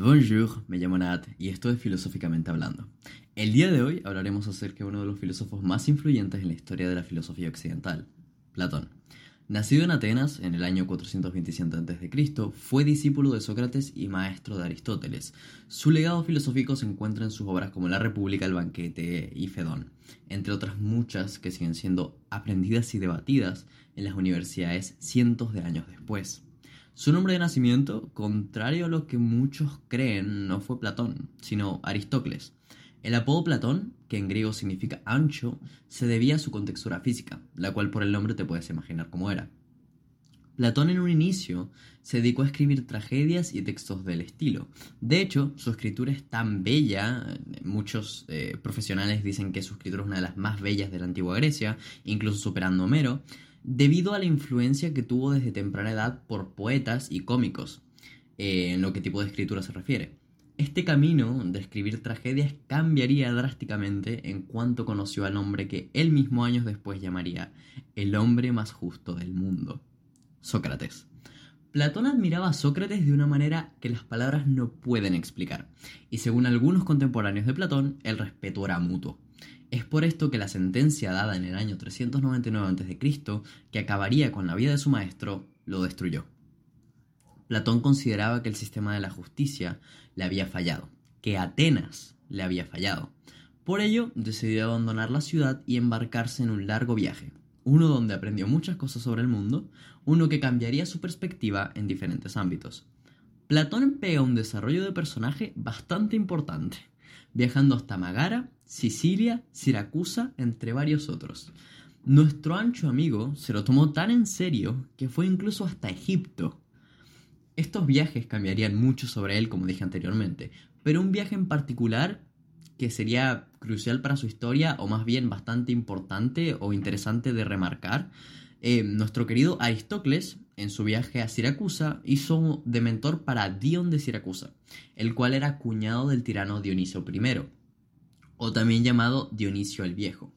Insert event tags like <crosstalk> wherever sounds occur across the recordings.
Bonjour, me llamo Nat y esto es Filosóficamente Hablando. El día de hoy hablaremos acerca de uno de los filósofos más influyentes en la historia de la filosofía occidental, Platón. Nacido en Atenas en el año 427 a.C., fue discípulo de Sócrates y maestro de Aristóteles. Su legado filosófico se encuentra en sus obras como La República, El Banquete y Fedón, entre otras muchas que siguen siendo aprendidas y debatidas en las universidades cientos de años después. Su nombre de nacimiento, contrario a lo que muchos creen, no fue Platón, sino Aristócles. El apodo Platón, que en griego significa ancho, se debía a su contextura física, la cual por el nombre te puedes imaginar cómo era. Platón en un inicio se dedicó a escribir tragedias y textos del estilo. De hecho, su escritura es tan bella, muchos eh, profesionales dicen que su escritura es una de las más bellas de la antigua Grecia, incluso superando a Homero, debido a la influencia que tuvo desde temprana edad por poetas y cómicos, eh, en lo que tipo de escritura se refiere. Este camino de escribir tragedias cambiaría drásticamente en cuanto conoció al hombre que él mismo años después llamaría el hombre más justo del mundo, Sócrates. Platón admiraba a Sócrates de una manera que las palabras no pueden explicar, y según algunos contemporáneos de Platón, el respeto era mutuo. Es por esto que la sentencia dada en el año 399 a.C., que acabaría con la vida de su maestro, lo destruyó. Platón consideraba que el sistema de la justicia le había fallado, que Atenas le había fallado. Por ello, decidió abandonar la ciudad y embarcarse en un largo viaje, uno donde aprendió muchas cosas sobre el mundo, uno que cambiaría su perspectiva en diferentes ámbitos. Platón pega un desarrollo de personaje bastante importante, viajando hasta Magara Sicilia, Siracusa, entre varios otros. Nuestro ancho amigo se lo tomó tan en serio que fue incluso hasta Egipto. Estos viajes cambiarían mucho sobre él, como dije anteriormente, pero un viaje en particular que sería crucial para su historia, o más bien bastante importante o interesante de remarcar, eh, nuestro querido Aristócles, en su viaje a Siracusa, hizo de mentor para Dion de Siracusa, el cual era cuñado del tirano Dionisio I o también llamado Dionisio el Viejo.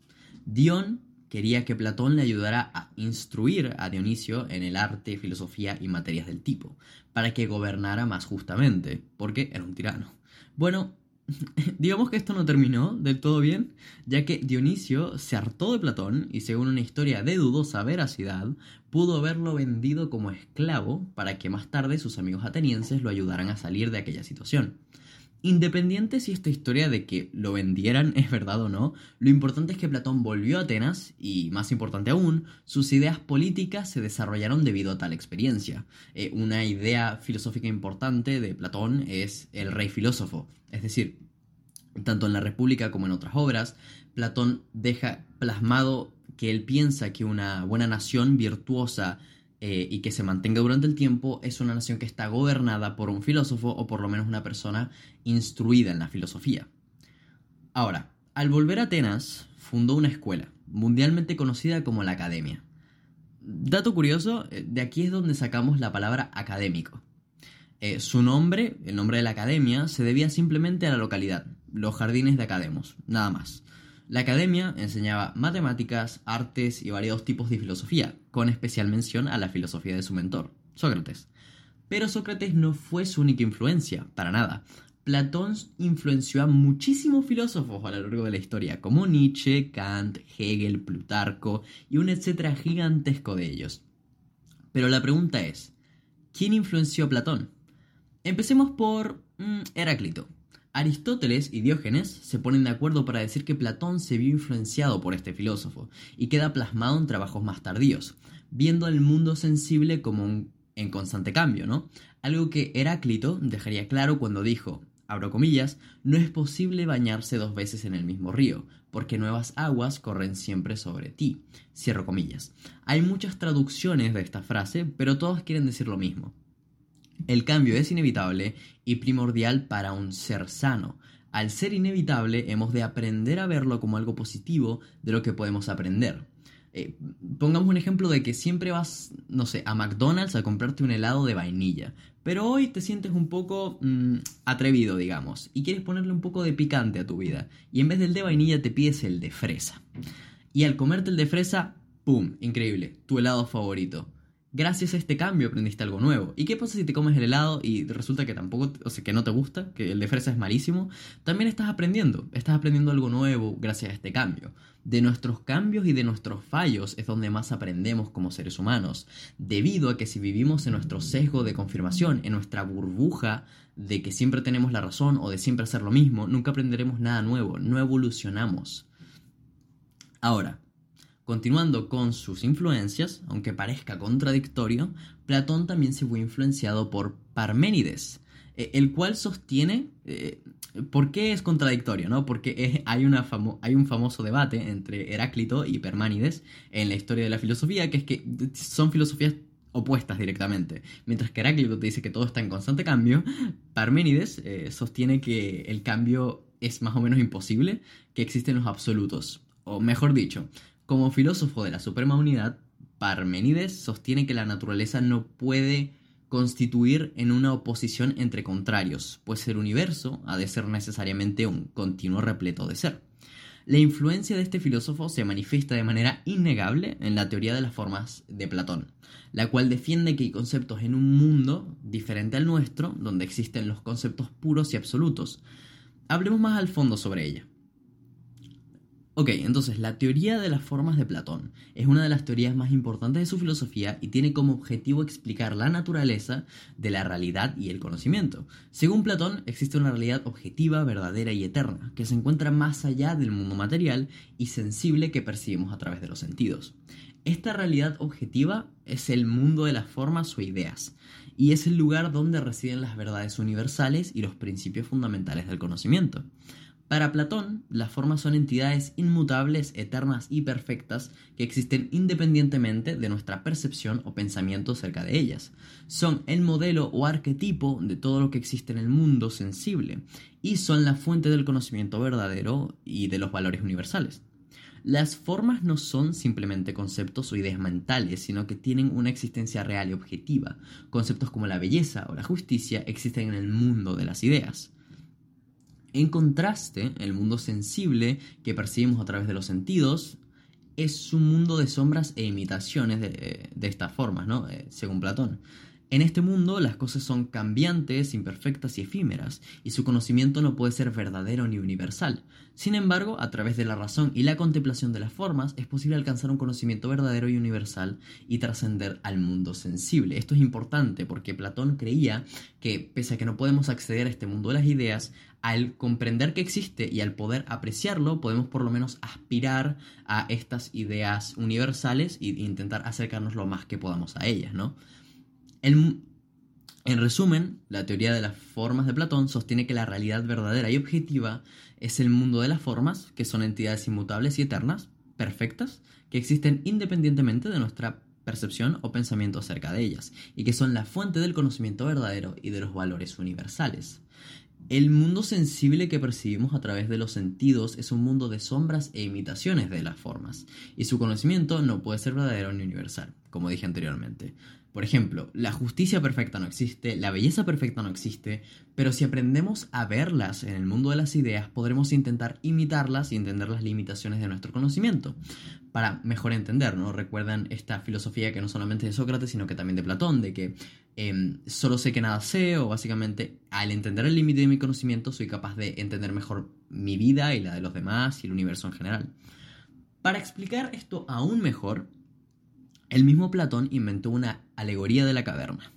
Dion quería que Platón le ayudara a instruir a Dionisio en el arte, filosofía y materias del tipo, para que gobernara más justamente, porque era un tirano. Bueno, <laughs> digamos que esto no terminó del todo bien, ya que Dionisio se hartó de Platón y según una historia de dudosa veracidad, pudo haberlo vendido como esclavo para que más tarde sus amigos atenienses lo ayudaran a salir de aquella situación. Independiente si esta historia de que lo vendieran <laughs> es verdad o no, lo importante es que Platón volvió a Atenas y, más importante aún, sus ideas políticas se desarrollaron debido a tal experiencia. Eh, una idea filosófica importante de Platón es el rey filósofo, es decir, tanto en la República como en otras obras, Platón deja plasmado que él piensa que una buena nación virtuosa eh, y que se mantenga durante el tiempo es una nación que está gobernada por un filósofo o por lo menos una persona instruida en la filosofía. Ahora, al volver a Atenas, fundó una escuela, mundialmente conocida como la Academia. Dato curioso, eh, de aquí es donde sacamos la palabra académico. Eh, su nombre, el nombre de la academia, se debía simplemente a la localidad, los jardines de Academos, nada más. La academia enseñaba matemáticas, artes y variados tipos de filosofía, con especial mención a la filosofía de su mentor, Sócrates. Pero Sócrates no fue su única influencia, para nada. Platón influenció a muchísimos filósofos a lo largo de la historia, como Nietzsche, Kant, Hegel, Plutarco y un etcétera gigantesco de ellos. Pero la pregunta es, ¿quién influenció a Platón? Empecemos por mm, Heráclito, Aristóteles y Diógenes se ponen de acuerdo para decir que Platón se vio influenciado por este filósofo y queda plasmado en trabajos más tardíos, viendo el mundo sensible como en constante cambio, ¿no? Algo que Heráclito dejaría claro cuando dijo, abro comillas, no es posible bañarse dos veces en el mismo río, porque nuevas aguas corren siempre sobre ti, cierro comillas. Hay muchas traducciones de esta frase, pero todas quieren decir lo mismo. El cambio es inevitable y primordial para un ser sano. Al ser inevitable, hemos de aprender a verlo como algo positivo de lo que podemos aprender. Eh, pongamos un ejemplo de que siempre vas, no sé, a McDonald's a comprarte un helado de vainilla, pero hoy te sientes un poco mm, atrevido, digamos, y quieres ponerle un poco de picante a tu vida, y en vez del de vainilla te pides el de fresa. Y al comerte el de fresa, ¡pum! Increíble, tu helado favorito. Gracias a este cambio aprendiste algo nuevo. ¿Y qué pasa si te comes el helado y resulta que tampoco, o sea, que no te gusta, que el de fresa es malísimo? También estás aprendiendo, estás aprendiendo algo nuevo gracias a este cambio. De nuestros cambios y de nuestros fallos es donde más aprendemos como seres humanos, debido a que si vivimos en nuestro sesgo de confirmación, en nuestra burbuja de que siempre tenemos la razón o de siempre hacer lo mismo, nunca aprenderemos nada nuevo, no evolucionamos. Ahora, Continuando con sus influencias, aunque parezca contradictorio, Platón también se fue influenciado por Parménides, eh, el cual sostiene... Eh, ¿Por qué es contradictorio? No? Porque hay, una hay un famoso debate entre Heráclito y Parménides en la historia de la filosofía, que es que son filosofías opuestas directamente. Mientras que Heráclito te dice que todo está en constante cambio, Parménides eh, sostiene que el cambio es más o menos imposible, que existen los absolutos. O mejor dicho, como filósofo de la Suprema Unidad, Parmenides sostiene que la naturaleza no puede constituir en una oposición entre contrarios, pues el universo ha de ser necesariamente un continuo repleto de ser. La influencia de este filósofo se manifiesta de manera innegable en la teoría de las formas de Platón, la cual defiende que hay conceptos en un mundo diferente al nuestro, donde existen los conceptos puros y absolutos. Hablemos más al fondo sobre ella. Ok, entonces la teoría de las formas de Platón es una de las teorías más importantes de su filosofía y tiene como objetivo explicar la naturaleza de la realidad y el conocimiento. Según Platón, existe una realidad objetiva, verdadera y eterna, que se encuentra más allá del mundo material y sensible que percibimos a través de los sentidos. Esta realidad objetiva es el mundo de las formas o ideas, y es el lugar donde residen las verdades universales y los principios fundamentales del conocimiento. Para Platón, las formas son entidades inmutables, eternas y perfectas que existen independientemente de nuestra percepción o pensamiento acerca de ellas. Son el modelo o arquetipo de todo lo que existe en el mundo sensible y son la fuente del conocimiento verdadero y de los valores universales. Las formas no son simplemente conceptos o ideas mentales, sino que tienen una existencia real y objetiva. Conceptos como la belleza o la justicia existen en el mundo de las ideas. En contraste, el mundo sensible que percibimos a través de los sentidos es un mundo de sombras e imitaciones de, estas formas, ¿no? Eh, según Platón. En este mundo las cosas son cambiantes, imperfectas y efímeras, y su conocimiento no puede ser verdadero ni universal. Sin embargo, a través de la razón y la contemplación de las formas es posible alcanzar un conocimiento verdadero y universal y trascender al mundo sensible. Esto es importante porque Platón creía que, pese a que no podemos acceder a este mundo de las ideas, al comprender que existe y al poder apreciarlo, podemos por lo menos aspirar a estas ideas universales e intentar acercarnos lo más que podamos a ellas, ¿no? en resumen, la teoría de las formas de Platón sostiene que la realidad verdadera y objetiva es el mundo de las formas, que son entidades inmutables y eternas, perfectas, que existen independientemente de nuestra percepción o pensamiento acerca de ellas, y que son la fuente del conocimiento verdadero y de los valores universales. El mundo sensible que percibimos a través de los sentidos es un mundo de sombras e imitaciones de las formas, y su conocimiento no puede ser verdadero ni universal, como dije anteriormente. Por ejemplo, la justicia perfecta no existe, la belleza perfecta no existe, pero si aprendemos a verlas en el mundo de las ideas, podremos intentar imitarlas y entender las limitaciones de nuestro conocimiento. Para mejor entender, ¿no? Recuerdan esta filosofía que no solamente de Sócrates, sino que también de Platón, de que em, solo sé que nada sé, o básicamente al entender el límite de mi conocimiento soy capaz de entender mejor mi vida y la de los demás y el universo en general. Para explicar esto aún mejor, el mismo Platón inventó una alegoría de la caverna.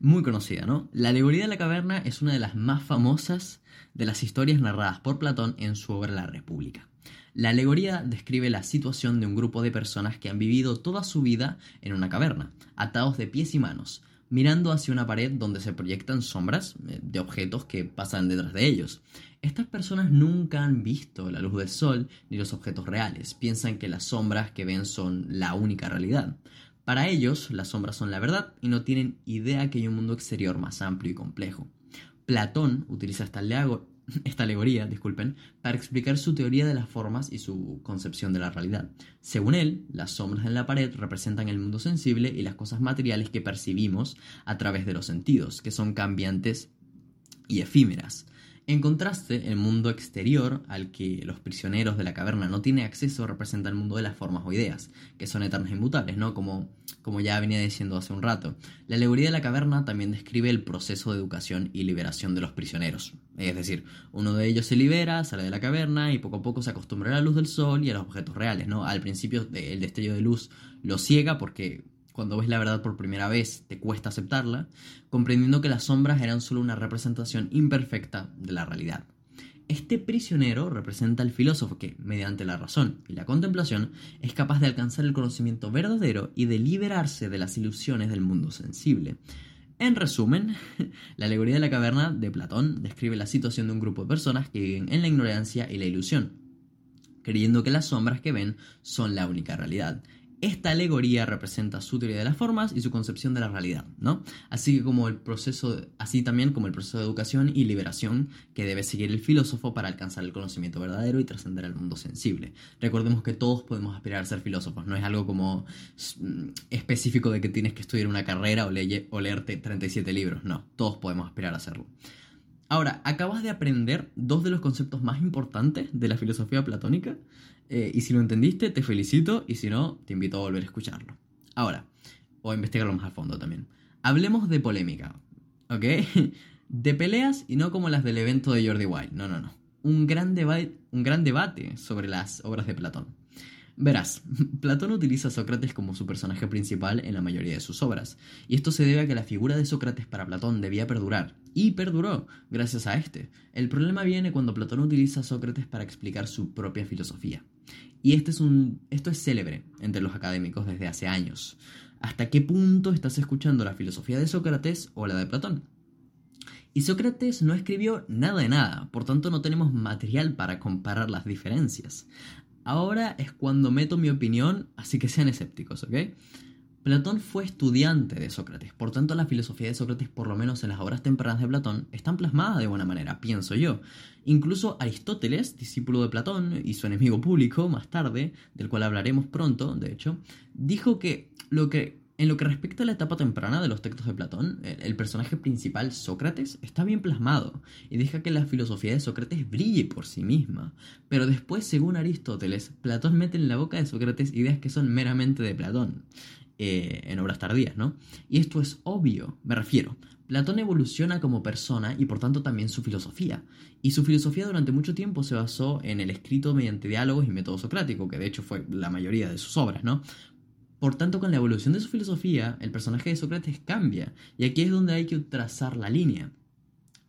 Muy conocida, ¿no? La alegoría de la caverna es una de las más famosas de las historias narradas por Platón en su obra La República. La alegoría describe la situación de un grupo de personas que han vivido toda su vida en una caverna, atados de pies y manos, mirando hacia una pared donde se proyectan sombras eh, de objetos que pasan detrás de ellos. Estas personas nunca han visto la luz del sol ni los objetos reales, piensan que las sombras que ven son la única realidad. Para ellos, las sombras son la verdad y no tienen idea que hay un mundo exterior más amplio y complejo. Platón utiliza esta, esta alegoría, disculpen, para explicar su teoría de las formas y su concepción de la realidad. Según él, las sombras en la pared representan el mundo sensible y las cosas materiales que percibimos a través de los sentidos, que son cambiantes y efímeras. En contraste, el mundo exterior, al que los prisioneros de la caverna no tienen acceso, representa el mundo de las formas o ideas, que son eternas e inmutables, ¿no? Como, como ya venía diciendo hace un rato. La alegoría de la caverna también describe el proceso de educación y liberación de los prisioneros. Es decir, uno de ellos se libera, sale de la caverna y poco a poco se acostumbra a la luz del sol y a los objetos reales, ¿no? Al principio el destello de luz lo ciega porque cuando ves la verdad por primera vez te cuesta aceptarla, comprendiendo que las sombras eran solo una representación imperfecta de la realidad. Este prisionero representa al filósofo que, mediante la razón y la contemplación, es capaz de alcanzar el conocimiento verdadero y de liberarse de las ilusiones del mundo sensible. En resumen, <laughs> la alegoría de la caverna de Platón describe la situación de un grupo de personas que viven en la ignorancia y la ilusión, creyendo que las sombras que ven son la única realidad, esta alegoría representa su teoría de las formas y su concepción de la realidad, ¿no? Así que como el proceso, así también como el proceso de educación y liberación que debe seguir el filósofo para alcanzar el conocimiento verdadero y trascender al mundo sensible. Recordemos que todos podemos aspirar a ser filósofos, no es algo como mm, específico de que tienes que estudiar una carrera o, o leerte 37 libros, no, todos podemos aspirar a hacerlo. Ahora, acabas de aprender dos de los conceptos más importantes de la filosofía platónica, eh, y si lo entendiste, te felicito, y si no, te invito a volver a escucharlo. Ahora, o a investigarlo más a fondo también. Hablemos de polémica, ¿ok? <laughs> De peleas y no como las del evento de Jordi Wild, no, no, no. Un gran, un gran debate sobre las obras de Platón. Verás, <laughs> Platón utiliza a Sócrates como su personaje principal en la mayoría de sus obras, y esto se debe a que la figura de Sócrates para Platón debía perdurar, y perduró gracias a este. El problema viene cuando Platón utiliza a Sócrates para explicar su propia filosofía. Y este es un, esto es célebre entre los académicos desde hace años. ¿Hasta qué punto estás escuchando la filosofía de Sócrates o la de Platón? Y Sócrates no escribió nada de nada, por tanto no tenemos material para comparar las diferencias. Ahora es cuando meto mi opinión, así que sean escépticos, ¿ok? Platón fue estudiante de Sócrates, por tanto la filosofía de Sócrates, por lo menos en las obras tempranas de Platón, están plasmadas de buena manera, pienso yo. Incluso Aristóteles, discípulo de Platón y su enemigo público más tarde, del cual hablaremos pronto, de hecho, dijo que lo que en lo que respecta a la etapa temprana de los textos de Platón, el, personaje principal, Sócrates, está bien plasmado y deja que la filosofía de Sócrates brille por sí misma. Pero después, según Aristóteles, Platón mete en la boca de Sócrates ideas que son meramente de Platón, eh, en obras tardías, ¿no? Y esto es obvio, me refiero. Platón evoluciona como persona y por tanto también su filosofía. Y su filosofía durante mucho tiempo se basó en el escrito mediante diálogos y método socrático, que de hecho fue la mayoría de sus obras, ¿no? Por tanto, con la evolución de su filosofía, el personaje de Sócrates cambia, y aquí es donde hay que trazar la línea,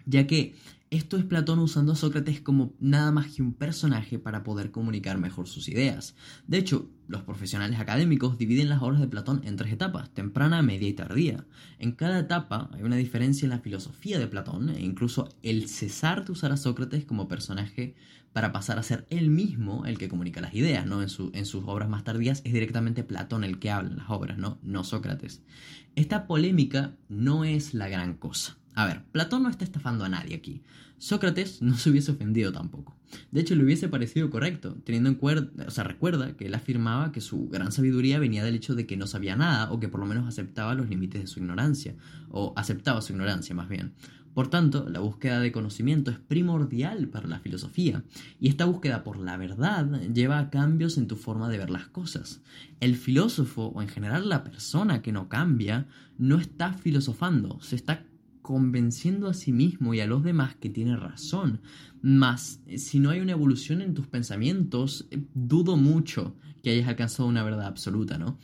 ya que esto es Platón usando a Sócrates como nada más que un personaje para poder comunicar mejor sus ideas. De hecho, los profesionales académicos dividen las obras de Platón en tres etapas, temprana, media y tardía. En cada etapa hay una diferencia en la filosofía de Platón e incluso el cesar de usar a Sócrates como personaje para pasar a ser él mismo el que comunica las ideas, ¿no? En, sus obras más tardías es directamente Platón el que habla en las obras, ¿no? No Sócrates. Esta polémica no es la gran cosa. A ver, Platón no está estafando a nadie aquí. Sócrates no se hubiese ofendido tampoco. De hecho, le hubiese parecido correcto, teniendo en cuenta, o sea, recuerda que él afirmaba que su gran sabiduría venía del hecho de que no sabía nada o que por lo menos aceptaba los límites de su ignorancia, o aceptaba su ignorancia más bien. Por tanto, la búsqueda de conocimiento es primordial para la filosofía, y esta búsqueda por la verdad lleva a cambios en tu forma de ver las cosas. El filósofo, o en general la persona que no cambia, no está filosofando, se está convenciendo a sí mismo y a los demás que tiene razón. Mas, si no hay una evolución en tus pensamientos, eh, dudo mucho que hayas alcanzado una verdad absoluta, ¿no?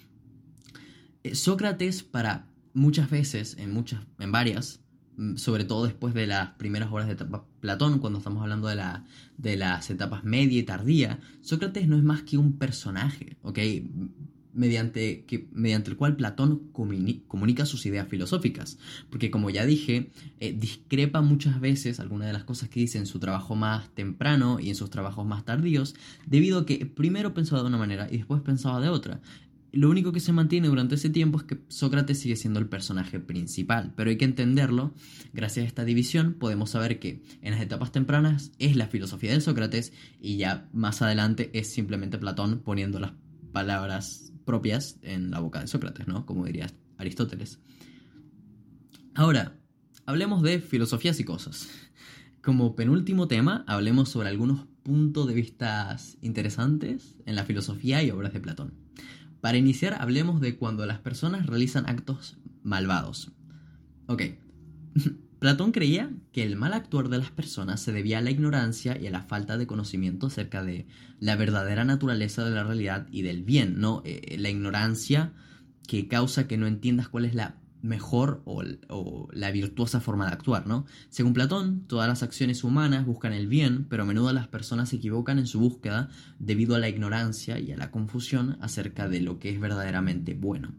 Eh, Sócrates, para muchas veces, en muchas, en varias, mm, sobre todo después de las primeras horas de Platón, cuando estamos hablando de, la, de las etapas media y tardía, Sócrates no es más que un personaje, ¿ok? Mediante, que, mediante el cual Platón comunica sus ideas filosóficas. Porque como ya dije, eh, discrepa muchas veces algunas de las cosas que dice en su trabajo más temprano y en sus trabajos más tardíos, debido a que primero pensaba de una manera y después pensaba de otra. Lo único que se mantiene durante ese tiempo es que Sócrates sigue siendo el personaje principal, pero hay que entenderlo. Gracias a esta división podemos saber que en las etapas tempranas es la filosofía de Sócrates y ya más adelante es simplemente Platón poniendo las palabras propias en la boca de Sócrates, ¿no? Como diría Aristóteles. Ahora, hablemos de filosofías y cosas. como penúltimo tema, hablemos sobre algunos puntos de vista interesantes en la filosofía y obras de Platón. Para iniciar, hablemos de cuando las personas realizan actos malvados. Ok. <laughs> Platón creía que el mal actuar de las personas se debía a la ignorancia y a la falta de conocimiento acerca de la verdadera naturaleza de la realidad y del bien, ¿no? Eh, la ignorancia que causa que no entiendas cuál es la mejor o, la virtuosa forma de actuar, ¿no? Según Platón, todas las acciones humanas buscan el bien, pero a menudo las personas se equivocan en su búsqueda debido a la ignorancia y a la confusión acerca de lo que es verdaderamente bueno.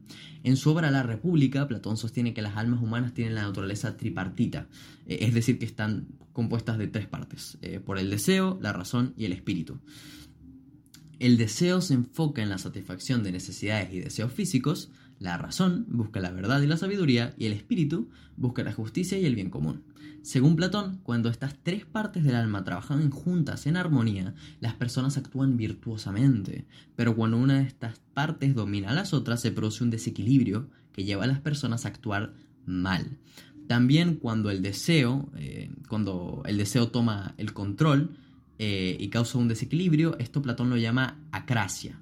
En su obra La República, Platón sostiene que las almas humanas tienen la naturaleza tripartita, eh, es decir, que están compuestas de tres partes, eh, por el deseo, la razón y el espíritu. El deseo se enfoca en la satisfacción de necesidades y deseos físicos, la razón busca la verdad y la sabiduría y el espíritu busca la justicia y el bien común. Según Platón, cuando estas tres partes del alma trabajan juntas en armonía, las personas actúan virtuosamente, pero cuando una de estas partes domina a las otras se produce un desequilibrio que lleva a las personas a actuar mal. También cuando el deseo, eh, cuando el deseo toma el control eh, y causa un desequilibrio, esto Platón lo llama acrasia,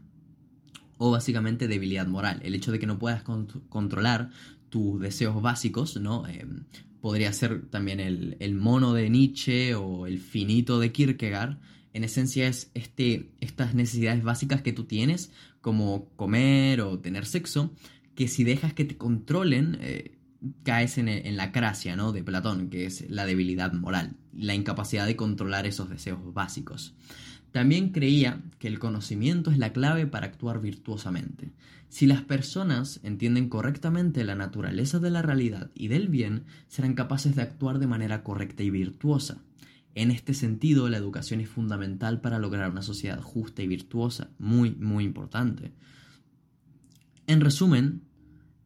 o básicamente debilidad moral. El hecho de que no puedas controlar tus deseos básicos, ¿no? Em, podría ser también el, mono de Nietzsche o el finito de Kierkegaard. En esencia es este, estas necesidades básicas que tú tienes, como comer o tener sexo, que si dejas que te controlen, eh, caes en, en, la cracia, ¿no? De Platón, que es la debilidad moral, la incapacidad de controlar esos deseos básicos. También creía que el conocimiento es la clave para actuar virtuosamente. Si las personas entienden correctamente la naturaleza de la realidad y del bien, serán capaces de actuar de manera correcta y virtuosa. En este sentido, la educación es fundamental para lograr una sociedad justa y virtuosa, muy, muy importante. En resumen,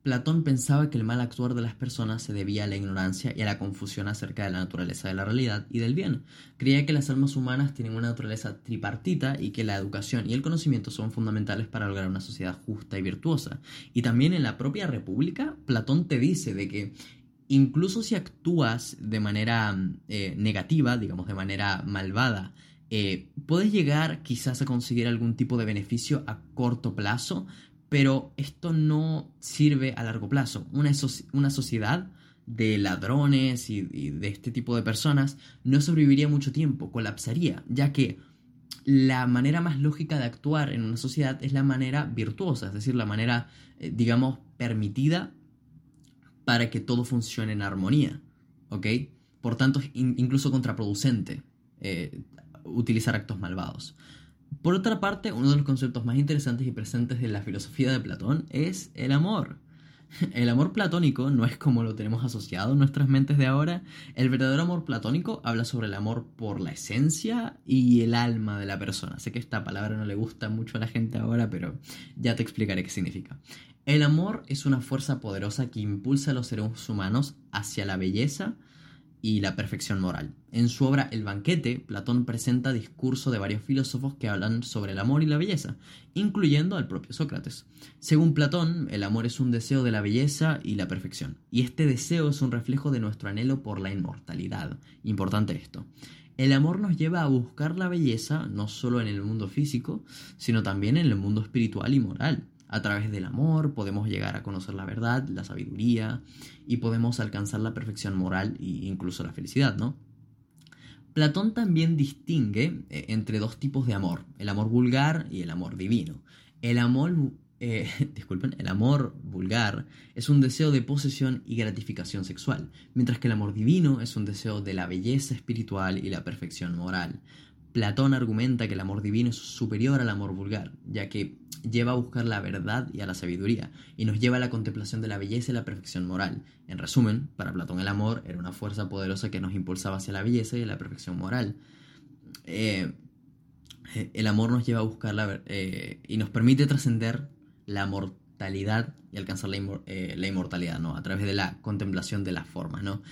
Platón pensaba que el mal actuar de las personas se debía a la ignorancia y a la confusión acerca de la naturaleza de la realidad y del bien. Creía que las almas humanas tienen una naturaleza tripartita y que la educación y el conocimiento son fundamentales para lograr una sociedad justa y virtuosa. Y también en la propia República, Platón te dice de que incluso si actúas de manera eh, negativa, digamos de manera malvada, eh, puedes llegar quizás a conseguir algún tipo de beneficio a corto plazo, pero esto no sirve a largo plazo. Una, una sociedad de ladrones y, de este tipo de personas no sobreviviría mucho tiempo, colapsaría, ya que la manera más lógica de actuar en una sociedad es la manera virtuosa, es decir, la manera, eh, digamos, permitida para que todo funcione en armonía, ¿ok? Por tanto, es incluso contraproducente eh, utilizar actos malvados. Por otra parte, uno de los conceptos más interesantes y presentes de la filosofía de Platón es el amor. El amor platónico no es como lo tenemos asociado en nuestras mentes de ahora. El verdadero amor platónico habla sobre el amor por la esencia y el alma de la persona. Sé que esta palabra no le gusta mucho a la gente ahora, pero ya te explicaré qué significa. El amor es una fuerza poderosa que impulsa a los seres humanos hacia la belleza, y la perfección moral. En su obra El banquete, Platón presenta discurso de varios filósofos que hablan sobre el amor y la belleza, incluyendo al propio Sócrates. Según Platón, el amor es un deseo de la belleza y la perfección, y este deseo es un reflejo de nuestro anhelo por la inmortalidad. Importante esto. El amor nos lleva a buscar la belleza no solo en el mundo físico, sino también en el mundo espiritual y moral. A través del amor podemos llegar a conocer la verdad, la sabiduría y podemos alcanzar la perfección moral e incluso la felicidad, ¿no? Platón también distingue eh, entre dos tipos de amor, el amor vulgar y el amor divino. El amor, eh, <laughs> disculpen, el amor vulgar es un deseo de posesión y gratificación sexual, mientras que el amor divino es un deseo de la belleza espiritual y la perfección moral. Platón argumenta que el amor divino es superior al amor vulgar, ya que lleva a buscar la verdad y a la sabiduría, y nos lleva a la contemplación de la belleza y la perfección moral. En resumen, para Platón el amor era una fuerza poderosa que nos impulsaba hacia la belleza y la perfección moral. Eh, el amor nos lleva a buscar la eh, y nos permite trascender la mortalidad y alcanzar la, eh, la, inmortalidad, ¿no? A través de la contemplación de las formas, ¿no?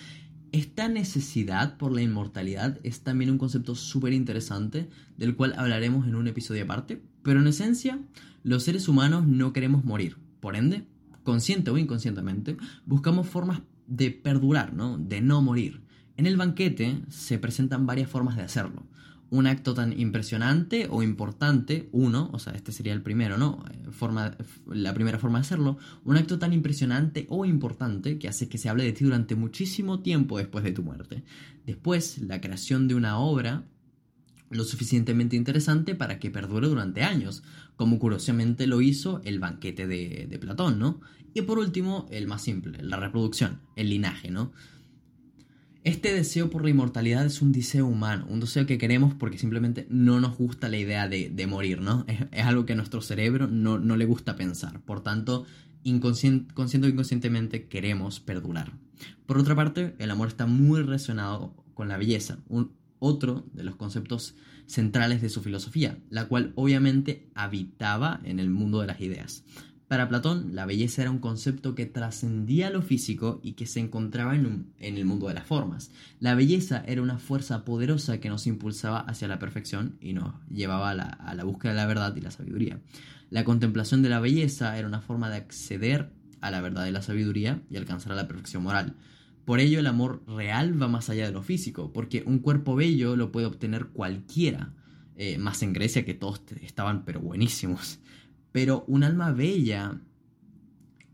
Esta necesidad por la inmortalidad es también un concepto súper interesante del cual hablaremos en un episodio aparte, pero en esencia los seres humanos no queremos morir, por ende, consciente o inconscientemente, buscamos formas de perdurar, ¿no? de no morir. En el banquete se presentan varias formas de hacerlo. Un acto tan impresionante o importante, uno, o sea, este sería el primero, ¿no? Eh, forma, la primera forma de hacerlo. Un acto tan impresionante o importante que hace que se hable de ti durante muchísimo tiempo después de tu muerte. Después, la creación de una obra lo suficientemente interesante para que perdure durante años, como curiosamente lo hizo el banquete de, de, Platón, ¿no? Y por último, el más simple, la reproducción, el linaje, ¿no? Este deseo por la inmortalidad es un deseo humano, un deseo que queremos porque simplemente no nos gusta la idea de, morir, ¿no? Es, algo que a nuestro cerebro no, le gusta pensar, por tanto, consciente o inconscientemente queremos perdurar. Por otra parte, el amor está muy relacionado con la belleza, otro de los conceptos centrales de su filosofía, la cual obviamente habitaba en el mundo de las ideas. Para Platón, la belleza era un concepto que trascendía lo físico y que se encontraba en, el mundo de las formas. La belleza era una fuerza poderosa que nos impulsaba hacia la perfección y nos llevaba a la, a la búsqueda de la verdad y la sabiduría. La contemplación de la belleza era una forma de acceder a la verdad y la sabiduría y alcanzar a la perfección moral. Por ello el amor real va más allá de lo físico, porque un cuerpo bello lo puede obtener cualquiera, eh, más en Grecia que todos estaban pero buenísimos. Pero un alma bella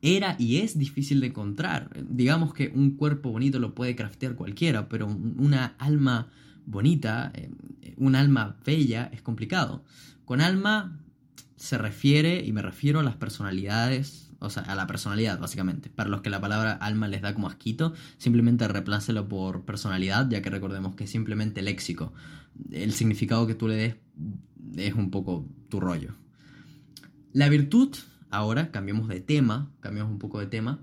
era y es difícil de encontrar. Digamos que un cuerpo bonito lo puede craftear cualquiera, pero una alma bonita, eh, un alma bella es complicado. Con alma se refiere, y me refiero a las personalidades o sea, a la personalidad, básicamente. Para los que la palabra alma les da como asquito, simplemente reemplácelo por personalidad, ya que recordemos que es simplemente léxico. El significado que tú le des es un poco tu rollo. La virtud, ahora cambiamos de tema, cambiamos un poco de tema.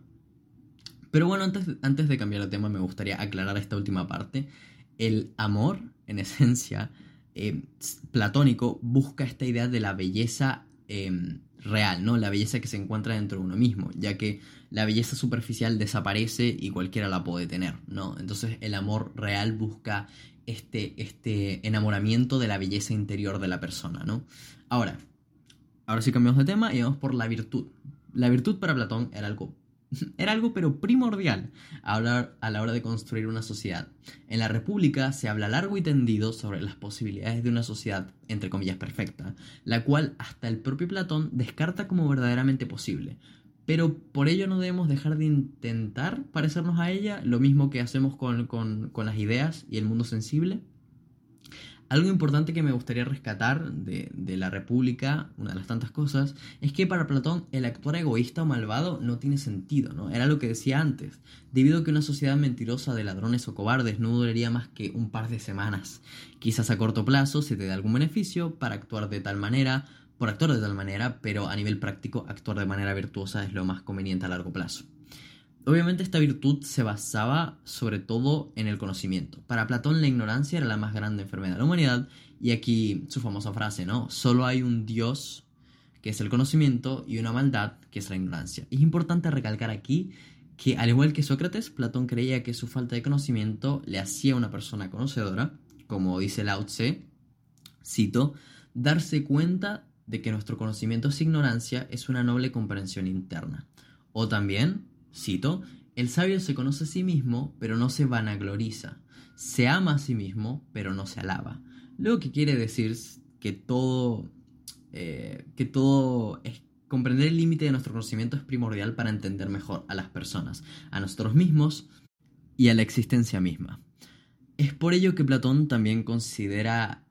Pero bueno, antes, antes de cambiar de tema me gustaría aclarar esta última parte. El amor, en <laughs> esencia, eh, platónico, busca esta idea de la belleza eh, real, ¿no? La belleza que se encuentra dentro de uno mismo, ya que la belleza superficial desaparece y cualquiera la puede tener, ¿no? Entonces el amor real busca este, este enamoramiento de la belleza interior de la persona, ¿no? Ahora, ahora sí cambiamos de tema y vamos por la virtud. La virtud para Platón era algo <laughs> era algo pero primordial a, la hora de construir una sociedad. En la República se habla largo y tendido sobre las posibilidades de una sociedad, entre comillas, perfecta, la cual hasta el propio Platón descarta como verdaderamente posible. Pero por ello no debemos dejar de intentar parecernos a ella, lo mismo que hacemos con, con, con las ideas y el mundo sensible. Algo importante que me gustaría rescatar de, la República, una de las tantas cosas, es que para Platón el actuar egoísta o malvado no tiene sentido, ¿no? Era lo que decía antes, debido a que una sociedad mentirosa de ladrones o cobardes no duraría más que un par de semanas. Quizás a corto plazo se te dé algún beneficio para actuar de tal manera, por actuar de tal manera, pero a nivel práctico actuar de manera virtuosa es lo más conveniente a largo plazo. Obviamente esta virtud se basaba sobre todo en el conocimiento. Para Platón la ignorancia era la más grande enfermedad de la humanidad y aquí su famosa frase, ¿no? Solo hay un Dios que es el conocimiento y una maldad que es la ignorancia. es importante recalcar aquí que al igual que Sócrates, Platón creía que su falta de conocimiento le hacía una persona conocedora, como dice Lao Tse, cito, darse cuenta de que nuestro conocimiento es ignorancia es una noble comprensión interna. O también Cito, el sabio se conoce a sí mismo, pero no se vanagloriza. Se ama a sí mismo, pero no se alaba. Lo que quiere decir que todo, eh, que todo es, comprender el límite de nuestro conocimiento es primordial para entender mejor a las personas, a nosotros mismos y a la existencia misma. Es por ello que Platón también considera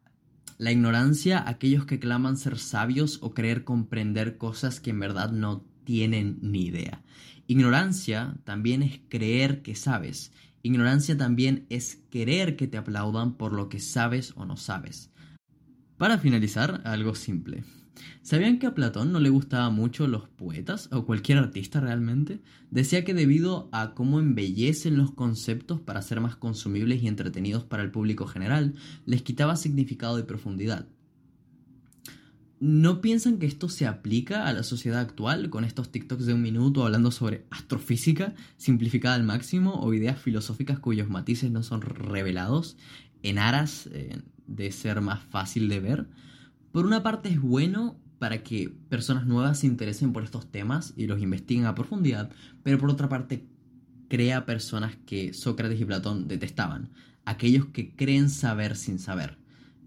la ignorancia aquellos que claman ser sabios o creer comprender cosas que en verdad no tienen ni idea. Ignorancia también es creer que sabes. Ignorancia también es querer que te aplaudan por lo que sabes o no sabes. Para finalizar, algo simple. ¿Sabían que a Platón no le gustaban mucho los poetas o cualquier artista realmente? Decía que debido a cómo embellecen los conceptos para ser más consumibles y entretenidos para el público general, les quitaba significado y profundidad. ¿No piensan que esto se aplica a la sociedad actual con estos TikToks de un minuto hablando sobre astrofísica simplificada al máximo o ideas filosóficas cuyos matices no son revelados en aras eh, de ser más fácil de ver? Por una parte es bueno para que personas nuevas se interesen por estos temas y los investiguen a profundidad, pero por otra parte crea personas que Sócrates y Platón detestaban. Aquellos que creen saber sin saber.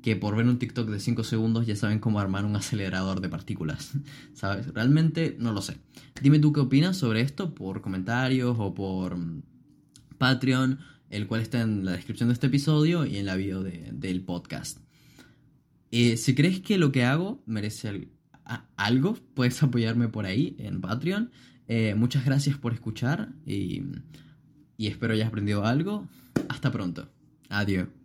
Que por ver un TikTok de 5 segundos ya saben cómo armar un acelerador de partículas. <laughs> ¿Sabes? Realmente no lo sé. Dime tú qué opinas sobre esto por comentarios o por mm, Patreon, el cual está en la descripción de este episodio y en la bio del podcast. Eh, si crees que lo que hago merece algo, <laughs> puedes apoyarme por ahí en Patreon. Eh, muchas gracias por escuchar y, y espero hayas aprendido algo. Hasta pronto. Adiós.